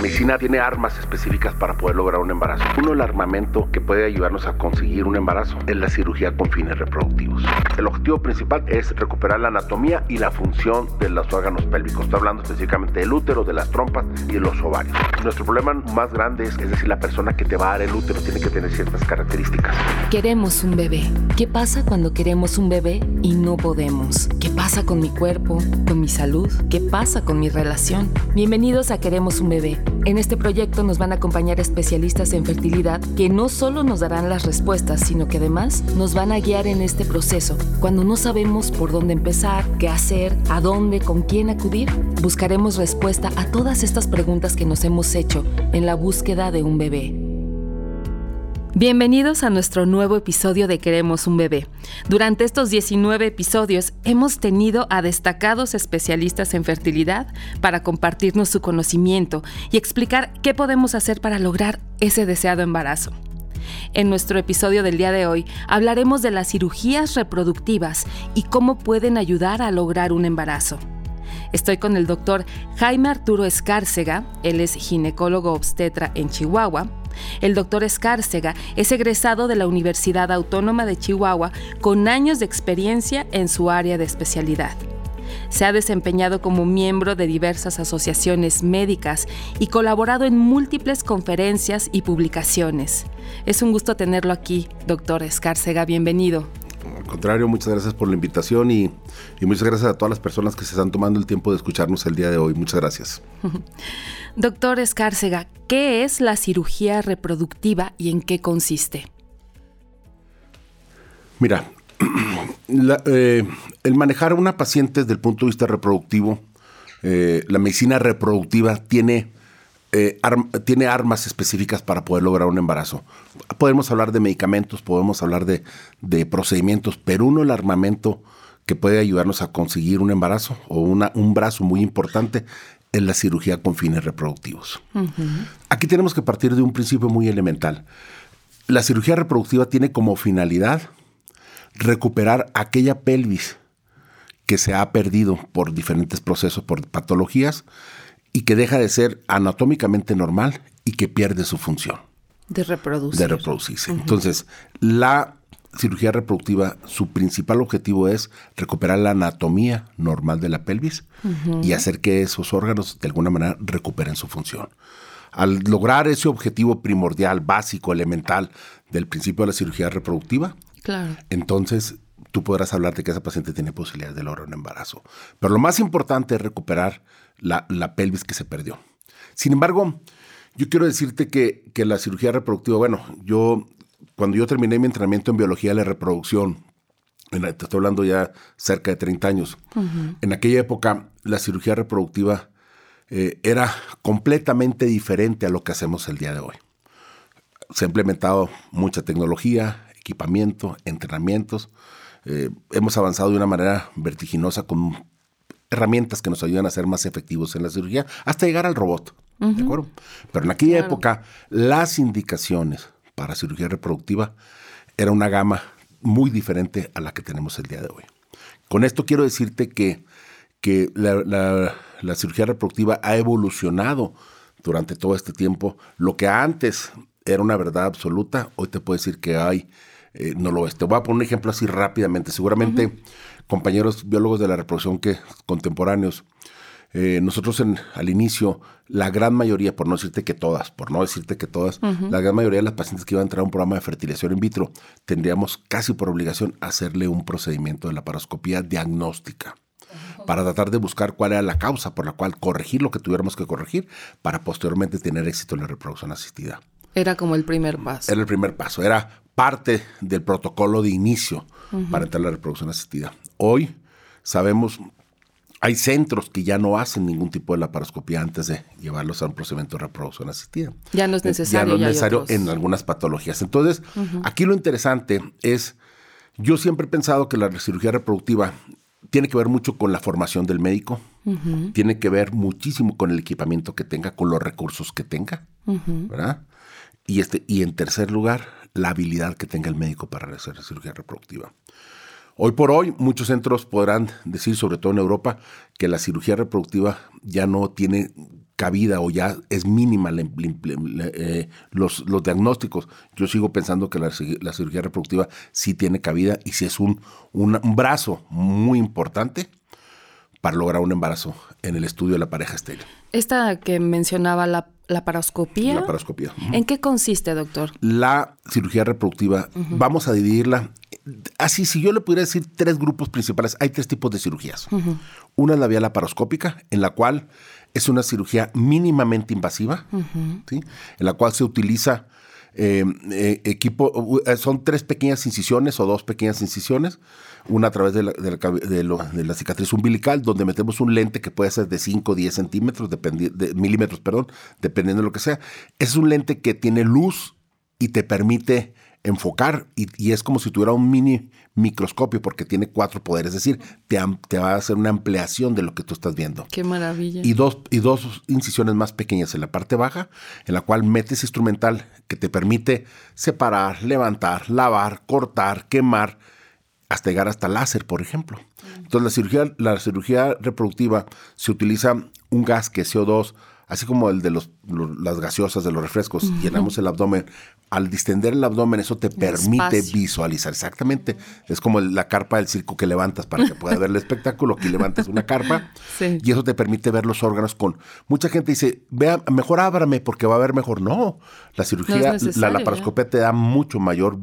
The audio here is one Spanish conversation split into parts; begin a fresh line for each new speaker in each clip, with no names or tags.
medicina tiene armas específicas para poder lograr un embarazo. Uno, el armamento que puede ayudarnos a conseguir un embarazo es la cirugía con fines reproductivos. El objetivo principal es recuperar la anatomía y la función de los órganos pélvicos. Estoy hablando específicamente del útero, de las trompas y de los ovarios. Nuestro problema más grande es, es decir, la persona que te va a dar el útero tiene que tener ciertas características.
Queremos un bebé. ¿Qué pasa cuando queremos un bebé y no podemos? ¿Qué pasa con mi cuerpo, con mi salud? ¿Qué pasa con mi relación? Bienvenidos a Queremos un bebé. En este proyecto nos van a acompañar especialistas en fertilidad que no solo nos darán las respuestas, sino que además nos van a guiar en este proceso. Cuando no sabemos por dónde empezar, qué hacer, a dónde, con quién acudir, buscaremos respuesta a todas estas preguntas que nos hemos hecho en la búsqueda de un bebé. Bienvenidos a nuestro nuevo episodio de Queremos un bebé. Durante estos 19 episodios hemos tenido a destacados especialistas en fertilidad para compartirnos su conocimiento y explicar qué podemos hacer para lograr ese deseado embarazo. En nuestro episodio del día de hoy hablaremos de las cirugías reproductivas y cómo pueden ayudar a lograr un embarazo. Estoy con el doctor Jaime Arturo Escárcega, él es ginecólogo obstetra en Chihuahua. El doctor Escárcega es egresado de la Universidad Autónoma de Chihuahua con años de experiencia en su área de especialidad. Se ha desempeñado como miembro de diversas asociaciones médicas y colaborado en múltiples conferencias y publicaciones. Es un gusto tenerlo aquí, doctor Escárcega. Bienvenido.
Al contrario, muchas gracias por la invitación y, y, muchas gracias a todas las personas que se están tomando el tiempo de escucharnos el día de hoy. Muchas gracias.
Doctor Escárcega, ¿qué es la cirugía reproductiva y en qué consiste?
Mira, la, eh, el manejar a una paciente desde el punto de vista reproductivo, eh, la medicina reproductiva tiene, eh, arm, tiene armas específicas para poder lograr un embarazo. Podemos hablar de medicamentos, podemos hablar de, de, procedimientos, pero uno, el armamento que puede ayudarnos a conseguir un embarazo o una, un brazo muy importante es la cirugía con fines reproductivos. Uh -huh. Aquí tenemos que partir de un principio muy elemental. La cirugía reproductiva tiene como finalidad recuperar aquella pelvis que se ha perdido por diferentes procesos, por patologías, y que deja de ser anatómicamente normal y que pierde su función.
De reproducirse.
De reproducirse. Uh -huh. Entonces, la cirugía reproductiva, su principal objetivo es recuperar la anatomía normal de la pelvis uh -huh. y hacer que esos órganos de alguna manera recuperen su función. Al lograr ese objetivo primordial, básico, elemental del principio de la cirugía reproductiva,
Claro.
Entonces, tú podrás hablar de que esa paciente tiene posibilidades de lograr un embarazo. Pero lo más importante es recuperar la, la pelvis que se perdió. Sin embargo, yo quiero decirte que, que, la cirugía reproductiva, bueno, yo, cuando yo terminé mi entrenamiento en biología de la reproducción, en, te estoy hablando ya cerca de 30 años, uh -huh. en aquella época la cirugía reproductiva eh, era completamente diferente a lo que hacemos el día de hoy. Se ha implementado mucha tecnología, equipamiento, entrenamientos. Eh, hemos avanzado de una manera vertiginosa con herramientas que nos ayudan a ser más efectivos en la cirugía, hasta llegar al robot. Uh -huh. ¿De acuerdo? Pero en aquella claro. época, las indicaciones para cirugía reproductiva era una gama muy diferente a la que tenemos el día de hoy. Con esto quiero decirte que, que la, la, la cirugía reproductiva ha evolucionado durante todo este tiempo. Lo que antes era una verdad absoluta, hoy te puedo decir que hay eh, no lo es. Te voy a poner un ejemplo así rápidamente. Seguramente uh -huh. compañeros biólogos de la reproducción que contemporáneos, eh, nosotros en, al inicio, la gran mayoría, por no decirte que todas, por no decirte que todas, uh -huh. la gran mayoría de las pacientes que iban a entrar a un programa de fertilización in vitro, tendríamos casi por obligación hacerle un procedimiento de laparoscopía diagnóstica para tratar de buscar cuál era la causa por la cual corregir lo que tuviéramos que corregir para posteriormente tener éxito en la reproducción asistida.
Era como el primer paso.
Era el primer paso, era parte del protocolo de inicio uh -huh. para entrar a la reproducción asistida. Hoy sabemos, hay centros que ya no hacen ningún tipo de laparoscopía antes de llevarlos a un procedimiento de reproducción asistida.
Ya no es necesario.
Ya no es necesario en algunas patologías. Entonces, uh -huh. aquí lo interesante es, yo siempre he pensado que la cirugía reproductiva tiene que ver mucho con la formación del médico, uh -huh. tiene que ver muchísimo con el equipamiento que tenga, con los recursos que tenga. ¿verdad? Y, este, y en tercer lugar, la habilidad que tenga el médico para hacer cirugía reproductiva. Hoy por hoy, muchos centros podrán decir, sobre todo en Europa, que la cirugía reproductiva ya no tiene cabida o ya es mínima eh, los, los, diagnósticos. Yo sigo pensando que la, cirugía reproductiva sí tiene cabida y sí es un, un, brazo muy importante para lograr un embarazo en el estudio de la pareja estéril.
Esta que mencionaba la, la paroscopía.
La paroscopía.
¿En qué consiste, doctor?
La cirugía reproductiva, vamos a dividirla. Así, si yo le pudiera decir tres grupos principales, hay tres tipos de cirugías. Una es la vía laparoscópica, en la cual es una cirugía mínimamente invasiva, en la cual se utiliza eh, eh, equipo, eh, son tres pequeñas incisiones o dos pequeñas incisiones, una a través de la, de la, cicatriz umbilical, donde metemos un lente que puede ser de 5 o 10 centímetros, de milímetros, perdón, dependiendo de lo que sea. Es un lente que tiene luz y te permite enfocar y, es como si tuviera un mini microscopio porque tiene cuatro poderes, es decir, te, te, va a hacer una ampliación de lo que tú estás viendo.
Qué maravilla.
Y dos, y dos incisiones más pequeñas en la parte baja, en la cual metes instrumental que te permite separar, levantar, lavar, cortar, quemar, hasta llegar hasta láser, por ejemplo. Entonces la cirugía, la cirugía reproductiva se utiliza un gas que es CO2, así como el de los, las gaseosas de los refrescos, llenamos el abdomen al distender el abdomen, eso te permite visualizar. Exactamente. Es como la carpa del circo que levantas para que pueda ver el espectáculo. Aquí levantas una carpa y eso te permite ver los órganos con. Mucha gente dice, vea, mejor ábrame porque va a ver mejor. No, la cirugía, la laparoscopia te da mucho mayor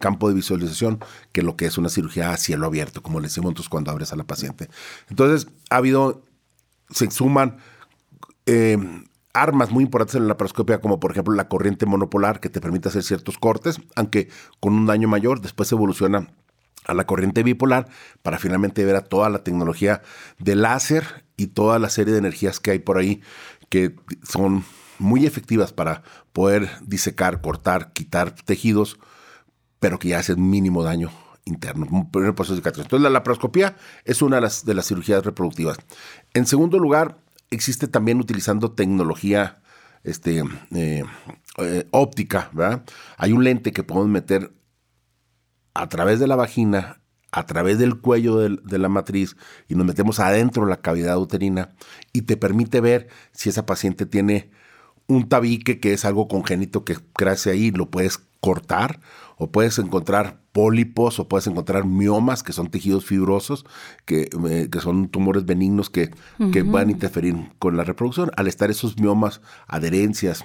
campo de visualización que lo que es una cirugía a cielo abierto, como le decimos nosotros cuando abres a la paciente. Entonces, ha habido, se suman. Eh, armas muy importantes en la laparoscopia, como por ejemplo la corriente monopolar, que te permite hacer ciertos cortes, aunque con un daño mayor, después evoluciona a la corriente bipolar para finalmente ver a toda la tecnología de láser y toda la serie de energías que hay por ahí que son muy efectivas para poder disecar, cortar, quitar tejidos, pero que ya hacen mínimo daño interno, primer cicatriz. Entonces la laparoscopia es una de las, de las cirugías reproductivas. En segundo lugar, existe también utilizando tecnología este, eh, eh, óptica, ¿verdad? Hay un lente que podemos meter a través de la vagina, a través del cuello de, la matriz y nos metemos adentro de la cavidad uterina y te permite ver si esa paciente tiene un tabique que es algo congénito que crece ahí, lo puedes cortar o puedes encontrar pólipos o puedes encontrar miomas, que son tejidos fibrosos, que, eh, que son tumores benignos que, que, van a interferir con la reproducción. Al estar esos miomas, adherencias,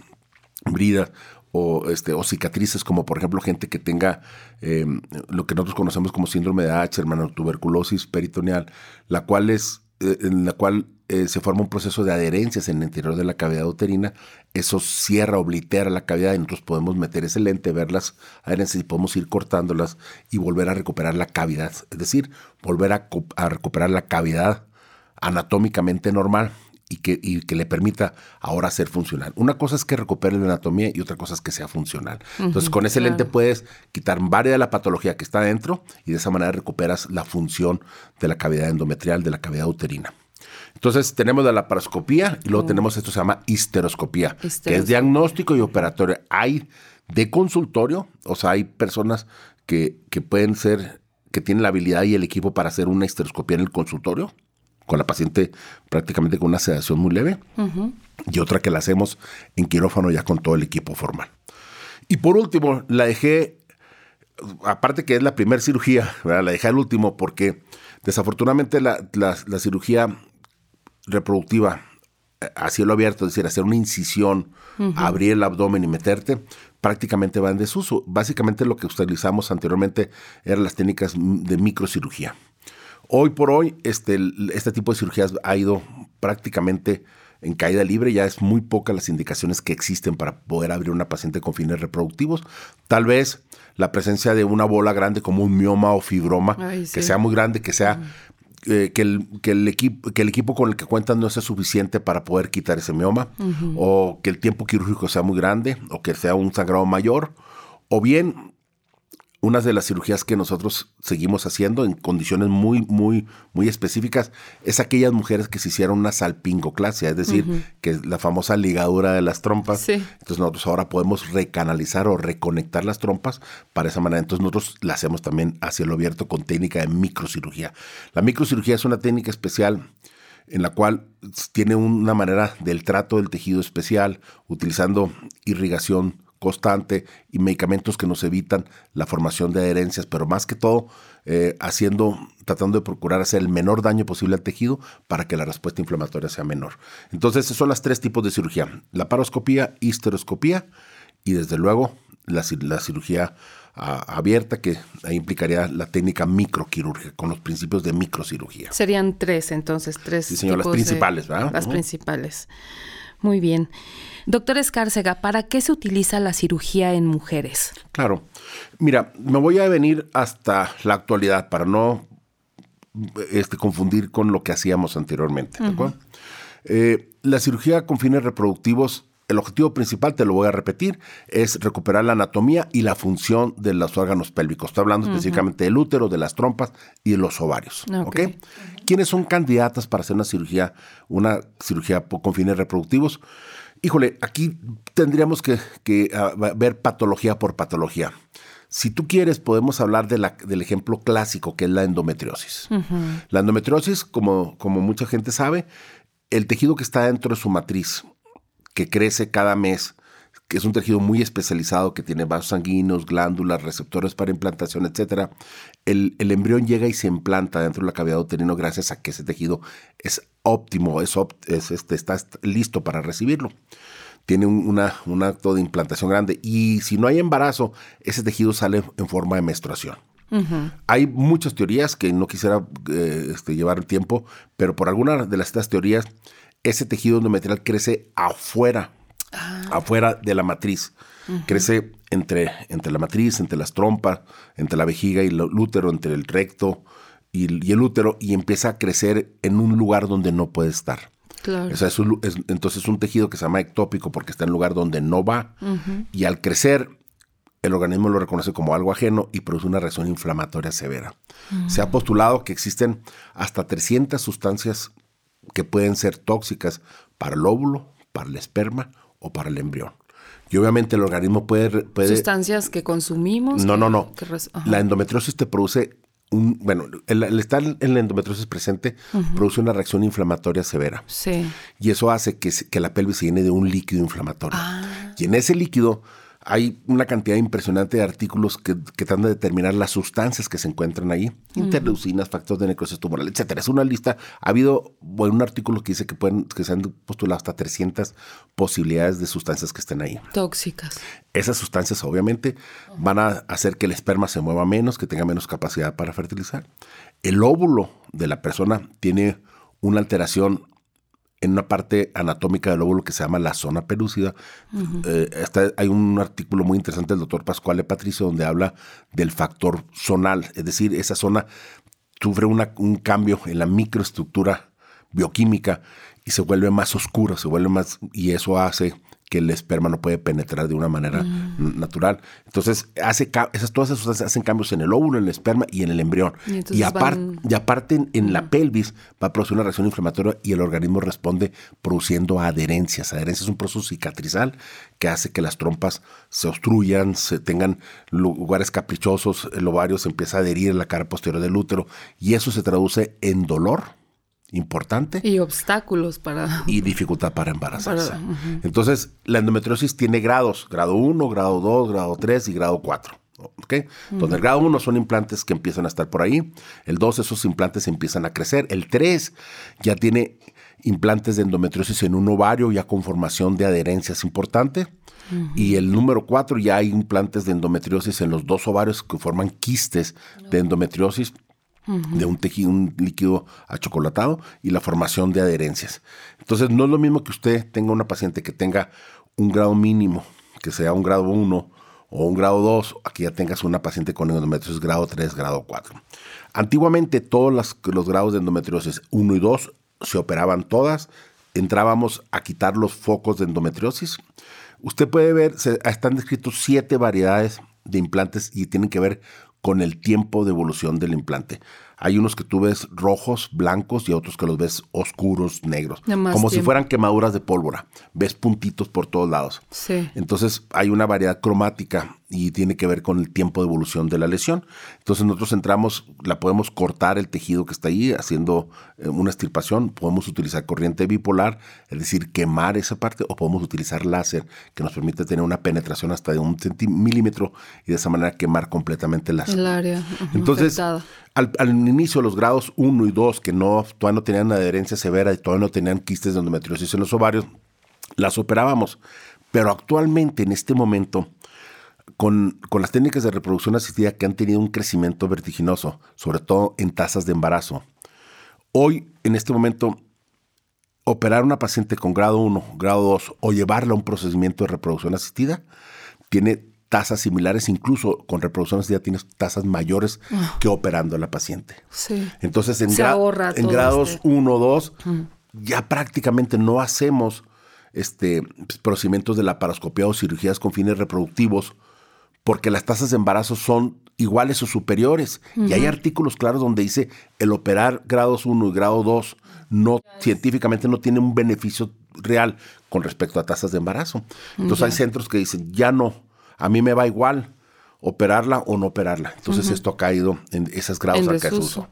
bridas o, este, o cicatrices, como por ejemplo gente que tenga em, lo que nosotros conocemos como síndrome de H, hermano, tuberculosis peritoneal, la cual es, eh, en la cual eh, se forma un proceso de adherencias en el interior de la cavidad uterina, eso cierra, oblitera la cavidad y nosotros podemos meter ese lente, ver las adherencias y podemos ir cortándolas y volver a recuperar la cavidad, es decir, volver a, recuperar la cavidad anatómicamente normal y que, que, le permita ahora ser funcional. Una cosa es que recupere la anatomía y otra cosa es que sea funcional. Entonces, con ese lente puedes quitar varias de la patología que está dentro y de esa manera recuperas la función de la cavidad endometrial, de la cavidad uterina. Entonces tenemos la laparoscopía y luego tenemos esto se llama histeroscopía, que es diagnóstico y operatorio. Hay de consultorio, o sea, hay personas que, que pueden ser, que tienen la habilidad y el equipo para hacer una histeroscopía en el consultorio, con la paciente prácticamente con una sedación muy leve, y otra que la hacemos en quirófano ya con todo el equipo formal. Y por último, la dejé, aparte que es la primera cirugía, la dejé al último porque desafortunadamente la, la cirugía reproductiva eh, a cielo abierto, es decir, hacer una incisión, abrir el abdomen y meterte, prácticamente va en desuso. Básicamente lo que utilizamos anteriormente eran las técnicas de microcirugía. Hoy por hoy, este, este tipo de cirugías ha ido prácticamente en caída libre, ya es muy pocas las indicaciones que existen para poder abrir una paciente con fines reproductivos. Tal vez la presencia de una bola grande como un mioma o fibroma, que sea muy grande, que sea eh, que, el, que, el equipo, que el equipo con el que cuentan no sea suficiente para poder quitar ese mioma, o que el tiempo quirúrgico sea muy grande, o que sea un sangrado mayor, o bien una de las cirugías que nosotros seguimos haciendo en condiciones muy, muy, muy específicas es aquellas mujeres que se hicieron una salpingoclasia, es decir, que es la famosa ligadura de las trompas. Entonces nosotros ahora podemos recanalizar o reconectar las trompas para esa manera. Entonces nosotros la hacemos también hacia lo abierto con técnica de microcirugía. La microcirugía es una técnica especial en la cual tiene una manera del trato del tejido especial, utilizando irrigación constante y medicamentos que nos evitan la formación de adherencias, pero más que todo eh, haciendo, tratando de procurar hacer el menor daño posible al tejido para que la respuesta inflamatoria sea menor. Entonces, esos son los tres tipos de cirugía: la paroscopía, histeroscopía y desde luego la, cirugía ah, abierta que implicaría la técnica microquirúrgica con los principios de microcirugía.
Serían tres, entonces, tres.
Sí, señor, las principales, ¿verdad?
Las principales. Muy bien. Doctor Escárcega, ¿para qué se utiliza la cirugía en mujeres?
Claro. Mira, me voy a venir hasta la actualidad para no este, confundir con lo que hacíamos anteriormente. Eh, la cirugía con fines reproductivos, el objetivo principal, te lo voy a repetir, es recuperar la anatomía y la función de los órganos pélvicos. Estoy hablando específicamente del útero, de las trompas y de los ovarios. ¿Quiénes son candidatas para hacer una cirugía, una cirugía con fines reproductivos? Híjole, aquí tendríamos que, ah, ver patología por patología. Si tú quieres, podemos hablar de la, del ejemplo clásico, que es la endometriosis. La endometriosis, como, como mucha gente sabe, el tejido que está dentro de su matriz, que crece cada mes, que es un tejido muy especializado, que tiene vasos sanguíneos, glándulas, receptores para implantación, etc. El, el, embrión llega y se implanta dentro de la cavidad uterina gracias a que ese tejido es óptimo, es, este, está listo para recibirlo. Tiene un, un acto de implantación grande y si no hay embarazo, ese tejido sale en forma de menstruación. Hay muchas teorías que no quisiera eh, este, llevar tiempo, pero por alguna de las, estas teorías, ese tejido endometrial crece afuera Ah. afuera de la matriz. Crece entre, entre la matriz, entre las trompas, entre la vejiga y el útero, entre el recto y, el útero, y empieza a crecer en un lugar donde no puede estar. Claro. O sea, es entonces es un tejido que se llama ectópico porque está en un lugar donde no va. Y al crecer, el organismo lo reconoce como algo ajeno y produce una reacción inflamatoria severa. Se ha postulado que existen hasta 300 sustancias que pueden ser tóxicas para el óvulo, para el esperma o para el embrión. Y obviamente el organismo puede... puede
¿Sustancias que consumimos?
No, no, no. la endometriosis te produce un... Bueno, el, estar en la endometriosis presente produce una reacción inflamatoria severa.
Sí.
Y eso hace que, que la pelvis se llene de un líquido inflamatorio. Ah. Y en ese líquido hay una cantidad impresionante de artículos que, tratan de determinar las sustancias que se encuentran ahí, interleucinas, factores de necrosis tumoral, etcétera. Es una lista. Ha habido un artículo que dice que pueden que se han postulado hasta 300 posibilidades de sustancias que estén ahí.
Tóxicas.
Esas sustancias obviamente van a hacer que el esperma se mueva menos, que tenga menos capacidad para fertilizar. El óvulo de la persona tiene una alteración en una parte anatómica del óvulo que se llama la zona pelúcida. Eh, hay un artículo muy interesante del doctor Pascual Patricio donde habla del factor zonal, es decir, esa zona sufre un cambio en la microestructura bioquímica y se vuelve más oscura, se vuelve más, y eso hace que el esperma no puede penetrar de una manera mm. natural. Entonces, hace esas, todas esas sustancias hacen cambios en el óvulo, en el esperma y en el embrión. Y, aparte, en, la pelvis va a producir una reacción inflamatoria y el organismo responde produciendo adherencias. Adherencias es un proceso cicatrizal que hace que las trompas se obstruyan, se tengan lugares caprichosos, el ovario se empieza a adherir en la cara posterior del útero y eso se traduce en dolor importante.
Y obstáculos para...
Y dificultad para embarazarse. Entonces, la endometriosis tiene grados, grado 1, grado 2, grado 3 y grado 4. ¿ok? Donde el grado 1 son implantes que empiezan a estar por ahí, el 2 esos implantes empiezan a crecer, el 3 ya tiene implantes de endometriosis en un ovario ya con formación de adherencias importante. Y el número 4 ya hay implantes de endometriosis en los dos ovarios que forman quistes de endometriosis de un tejido, un líquido achocolatado y la formación de adherencias. Entonces, no es lo mismo que usted tenga una paciente que tenga un grado mínimo, que sea un grado 1 o un grado 2, aquí ya tengas una paciente con endometriosis grado 3, grado 4. Antiguamente todos los, grados de endometriosis 1 y 2 se operaban todas, entrábamos a quitar los focos de endometriosis. Usted puede ver, se, están descritos siete variedades de implantes y tienen que ver con el tiempo de evolución del implante. Hay unos que tú ves rojos, blancos y otros que los ves oscuros, negros. Como si fueran quemaduras de pólvora. Ves puntitos por todos lados.
Sí.
Entonces hay una variedad cromática y tiene que ver con el tiempo de evolución de la lesión. Entonces nosotros entramos, la podemos cortar el tejido que está ahí haciendo eh, una extirpación, podemos utilizar corriente bipolar, es decir, quemar esa parte, o podemos utilizar láser que nos permite tener una penetración hasta de un milímetro y de esa manera quemar completamente el
El área.
Entonces, al, inicio, los grados 1 y 2, que no, todavía no tenían adherencia severa y todavía no tenían quistes de endometriosis en los ovarios, las operábamos. Pero actualmente, en este momento, con, con, las técnicas de reproducción asistida que han tenido un crecimiento vertiginoso, sobre todo en tasas de embarazo, hoy, en este momento, operar a una paciente con grado 1, grado 2 o llevarla a un procedimiento de reproducción asistida tiene tasas similares, incluso con reproducción asistida tienes tasas mayores ah. que operando a la paciente.
Sí.
Entonces, en, en grados 1 o 2, ya prácticamente no hacemos este, procedimientos de la paroscopía o cirugías con fines reproductivos porque las tasas de embarazo son iguales o superiores. Y hay artículos claros donde dice el operar grados 1 y grado 2 no, científicamente no tiene un beneficio real con respecto a tasas de embarazo. Entonces hay centros que dicen, ya no, a mí me va igual operarla o no operarla. Entonces esto ha caído en esos grados al uso.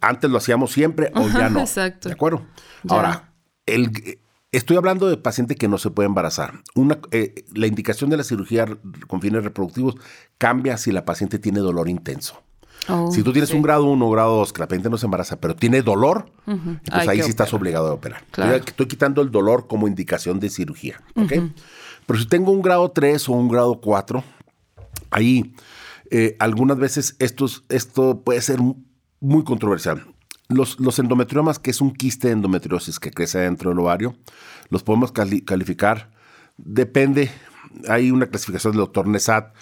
Antes lo hacíamos siempre o ya no.
Exacto.
¿De acuerdo? Ahora, el, estoy hablando de paciente que no se puede embarazar. Una, eh, la indicación de la cirugía con fines reproductivos cambia si la paciente tiene dolor intenso. Oh, si tú tienes un grado 1 o grado 2 que la paciente no se embaraza, pero tiene dolor, entonces ahí sí estás obligado a operar. Estoy, quitando el dolor como indicación de cirugía. Pero si tengo un grado 3 o un grado 4, ahí eh, algunas veces esto puede ser muy controversial. Los, los, endometriomas, que es un quiste de endometriosis que crece dentro del ovario, los podemos calificar, depende, hay una clasificación del doctor Nesat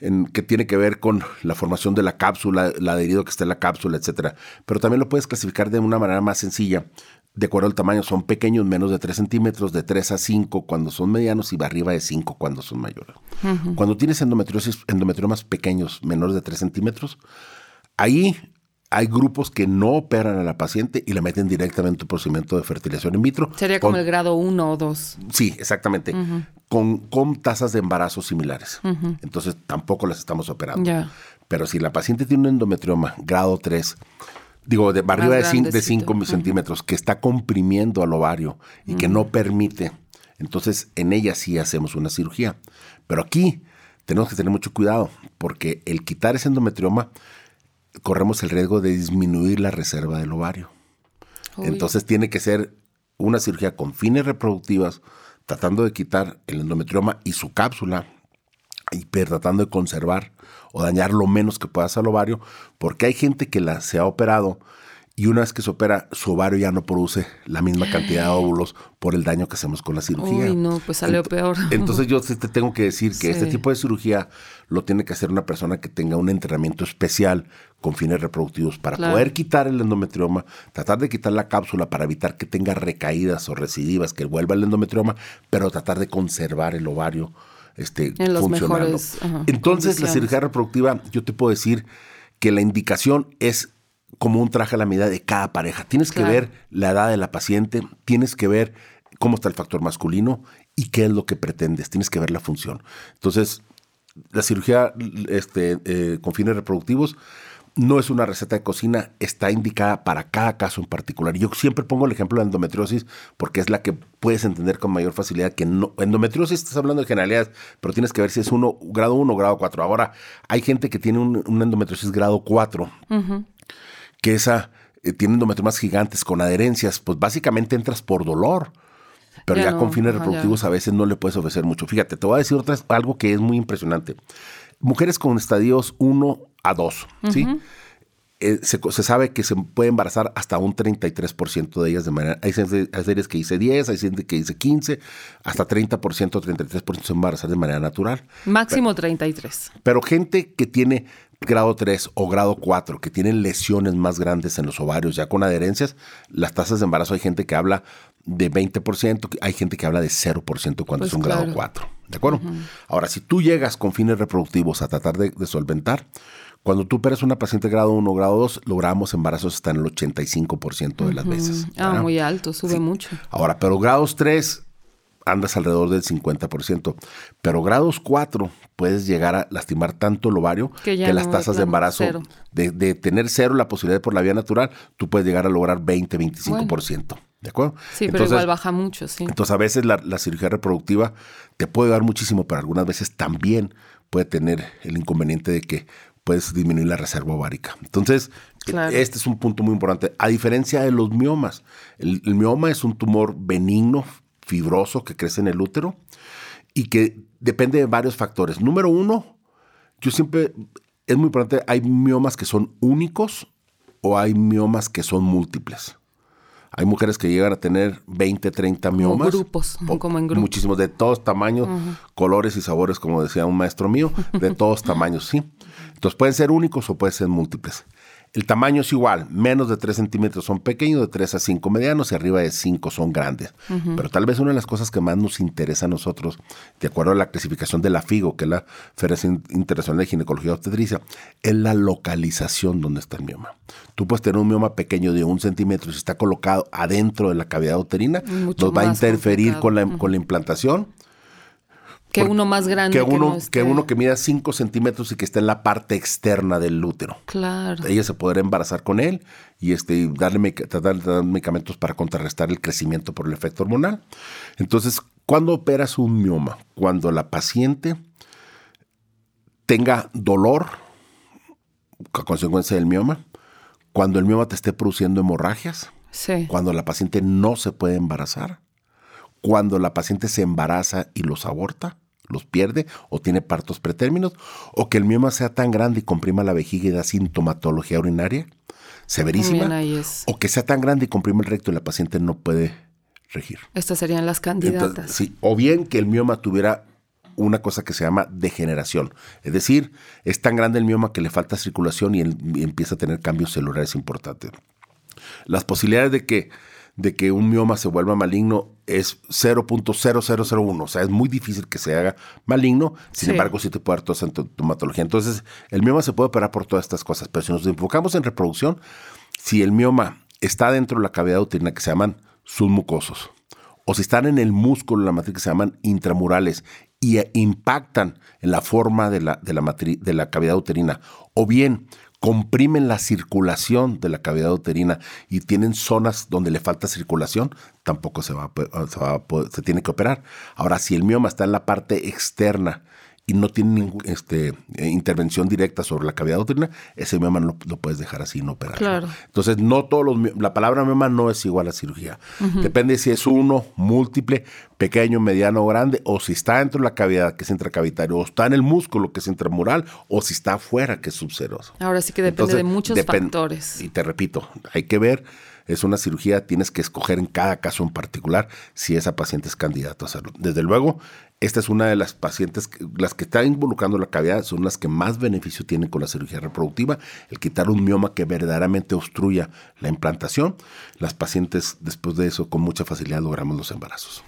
en, que tiene que ver con la formación de la cápsula, el adherido que está en la cápsula, etcétera. Pero también lo puedes clasificar de una manera más sencilla, de acuerdo al tamaño, son pequeños, menos de 3 centímetros, de 3 a 5 cuando son medianos y arriba de 5 cuando son mayores. Cuando tienes endometriosis, endometriomas pequeños, menores de 3 centímetros, ahí hay grupos que no operan a la paciente y la meten directamente en procedimiento de fertilización in vitro.
Sería como el grado 1 o 2.
Sí, exactamente. con, con, tasas de embarazo similares. Entonces tampoco las estamos operando. Pero si la paciente tiene un endometrioma grado 3, digo, de arriba de 5 centímetros, que está comprimiendo al ovario y que no permite, entonces en ella sí hacemos una cirugía. Pero aquí tenemos que tener mucho cuidado, porque el quitar ese endometrioma corremos el riesgo de disminuir la reserva del ovario. Entonces tiene que ser una cirugía con fines reproductivas, tratando de quitar el endometrioma y su cápsula, y tratando de conservar o dañar lo menos que pueda al ovario, porque hay gente que la, se ha operado y una vez que se opera, su ovario ya no produce la misma cantidad de óvulos por el daño que hacemos con la cirugía.
Uy, no, pues salió peor.
Entonces yo te tengo que decir que este tipo de cirugía lo tiene que hacer una persona que tenga un entrenamiento especial con fines reproductivos para poder quitar el endometrioma, tratar de quitar la cápsula para evitar que tenga recaídas o recidivas, que vuelva el endometrioma, pero tratar de conservar el ovario este, en los Mejores, Entonces, la cirugía reproductiva, yo te puedo decir que la indicación es como un traje a la medida de cada pareja. Tienes que ver la edad de la paciente, tienes que ver cómo está el factor masculino y qué es lo que pretendes, tienes que ver la función. Entonces, la cirugía este, eh, con fines reproductivos no es una receta de cocina, está indicada para cada caso en particular. Yo siempre pongo el ejemplo de endometriosis porque es la que puedes entender con mayor facilidad que no, endometriosis estás hablando de generalidades, pero tienes que ver si es uno, grado 1 o grado 4. Ahora, hay gente que tiene un, endometriosis grado 4, que esa eh, tiene endometriomas gigantes con adherencias, pues básicamente entras por dolor. Pero ya, con fines reproductivos a veces no le puedes ofrecer mucho. Fíjate, te voy a decir otra, algo que es muy impresionante. Mujeres con estadios 1 a 2, ¿sí? Eh, se, sabe que se puede embarazar hasta un 33% de ellas de manera. Hay series que dice 10, hay gente que dice 15, hasta 30%, 33% se embarazan de manera natural.
Máximo 33.
Pero gente que tiene grado 3 o grado 4, que tienen lesiones más grandes en los ovarios, ya con adherencias, las tasas de embarazo hay gente que habla de 20%, hay gente que habla de 0% cuando pues es un grado 4. ¿De acuerdo? Ahora, si tú llegas con fines reproductivos a tratar de, solventar, cuando tú operas una paciente grado 1 o grado 2, logramos embarazos hasta en el 85% de las veces.
Ah, muy alto, sube mucho.
Ahora, pero grados 3 andas alrededor del 50%, pero grados 4 puedes llegar a lastimar tanto el ovario que, las tasas de embarazo, de, tener cero la posibilidad por la vía natural, tú puedes llegar a lograr 20, 25%. ¿De acuerdo?
Sí, pero igual baja mucho, sí.
Entonces, a veces la, cirugía reproductiva te puede dar muchísimo, pero algunas veces también puede tener el inconveniente de que puedes disminuir la reserva ovárica. Entonces, este es un punto muy importante. A diferencia de los miomas, el, mioma es un tumor benigno, fibroso, que crece en el útero y que depende de varios factores. Número uno, yo siempre, es muy importante, hay miomas que son únicos o hay miomas que son múltiples. Hay mujeres que llegan a tener 20, 30 miomas.
Grupos, como en grupos.
Muchísimos, de todos tamaños, colores y sabores, como decía un maestro mío, de todos tamaños, sí. Entonces pueden ser únicos o pueden ser múltiples. El tamaño es igual, menos de 3 centímetros son pequeños, de 3 a 5 medianos y arriba de 5 son grandes. Pero tal vez una de las cosas que más nos interesa a nosotros, de acuerdo a la clasificación de la FIGO, que es la Federación Internacional de Ginecología Obstetricia, es la localización donde está el mioma. Tú puedes tener un mioma pequeño de un centímetro, si está colocado adentro de la cavidad uterina, nos va a interferir con la, con la implantación
que uno más grande.
Que uno que, uno que mida 5 centímetros y que esté en la parte externa del útero.
Claro.
Ella se podrá embarazar con él y este, darle, tratar de dar medicamentos para contrarrestar el crecimiento por el efecto hormonal. Entonces, ¿cuándo operas un mioma? Cuando la paciente tenga dolor a consecuencia del mioma, cuando el mioma te esté produciendo hemorragias,
sí.
cuando la paciente no se puede embarazar cuando la paciente se embaraza y los aborta, los pierde o tiene partos pretérminos, o que el mioma sea tan grande y comprima la vejiga y da sintomatología urinaria severísima, o que sea tan grande y comprima el recto y la paciente no puede regir.
Estas serían las candidatas.
sí, o bien que el mioma tuviera una cosa que se llama degeneración. Es decir, es tan grande el mioma que le falta circulación y, y empieza a tener cambios celulares importantes. Las posibilidades de que de que un mioma se vuelva maligno es 0.0001. O sea, es muy difícil que se haga maligno. Sin embargo, sí te puede dar toda sintomatología. Entonces, el mioma se puede operar por todas estas cosas. Pero si nos enfocamos en reproducción, si el mioma está dentro de la cavidad uterina, que se llaman submucosos, o si están en el músculo de la matriz, que se llaman intramurales, y impactan en la forma de la, de la, de la cavidad uterina, o bien comprimen la circulación de la cavidad uterina y tienen zonas donde le falta circulación, tampoco se, va, se, se tiene que operar. Ahora, si el mioma está en la parte externa y no tiene ninguna este, eh, intervención directa sobre la cavidad uterina, ese mioma no lo puedes dejar así, no operar.
Claro.
Entonces, no todos los, la palabra mioma no es igual a cirugía. Depende si es uno, múltiple, pequeño, mediano o grande, o si está dentro de la cavidad, que es intracavitario, o está en el músculo, que es intramural, o si está afuera, que es subseroso.
Ahora sí que depende de muchos factores.
Y te repito, hay que ver es una cirugía, tienes que escoger en cada caso en particular si esa paciente es candidato a hacerlo. Desde luego, esta es una de las pacientes, las que están involucrando la cavidad, son las que más beneficio tienen con la cirugía reproductiva. El quitar un mioma que verdaderamente obstruya la implantación, las pacientes después de eso con mucha facilidad logramos los embarazos.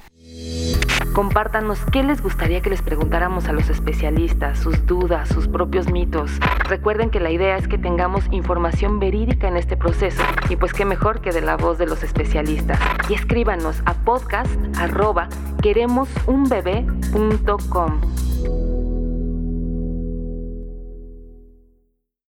Compártanos qué les gustaría que les preguntáramos a los especialistas, sus dudas, sus propios mitos. Recuerden que la idea es que tengamos información verídica en este proceso y pues qué mejor que de la voz de los especialistas. Y escríbanos a podcast queremosunbebé.com.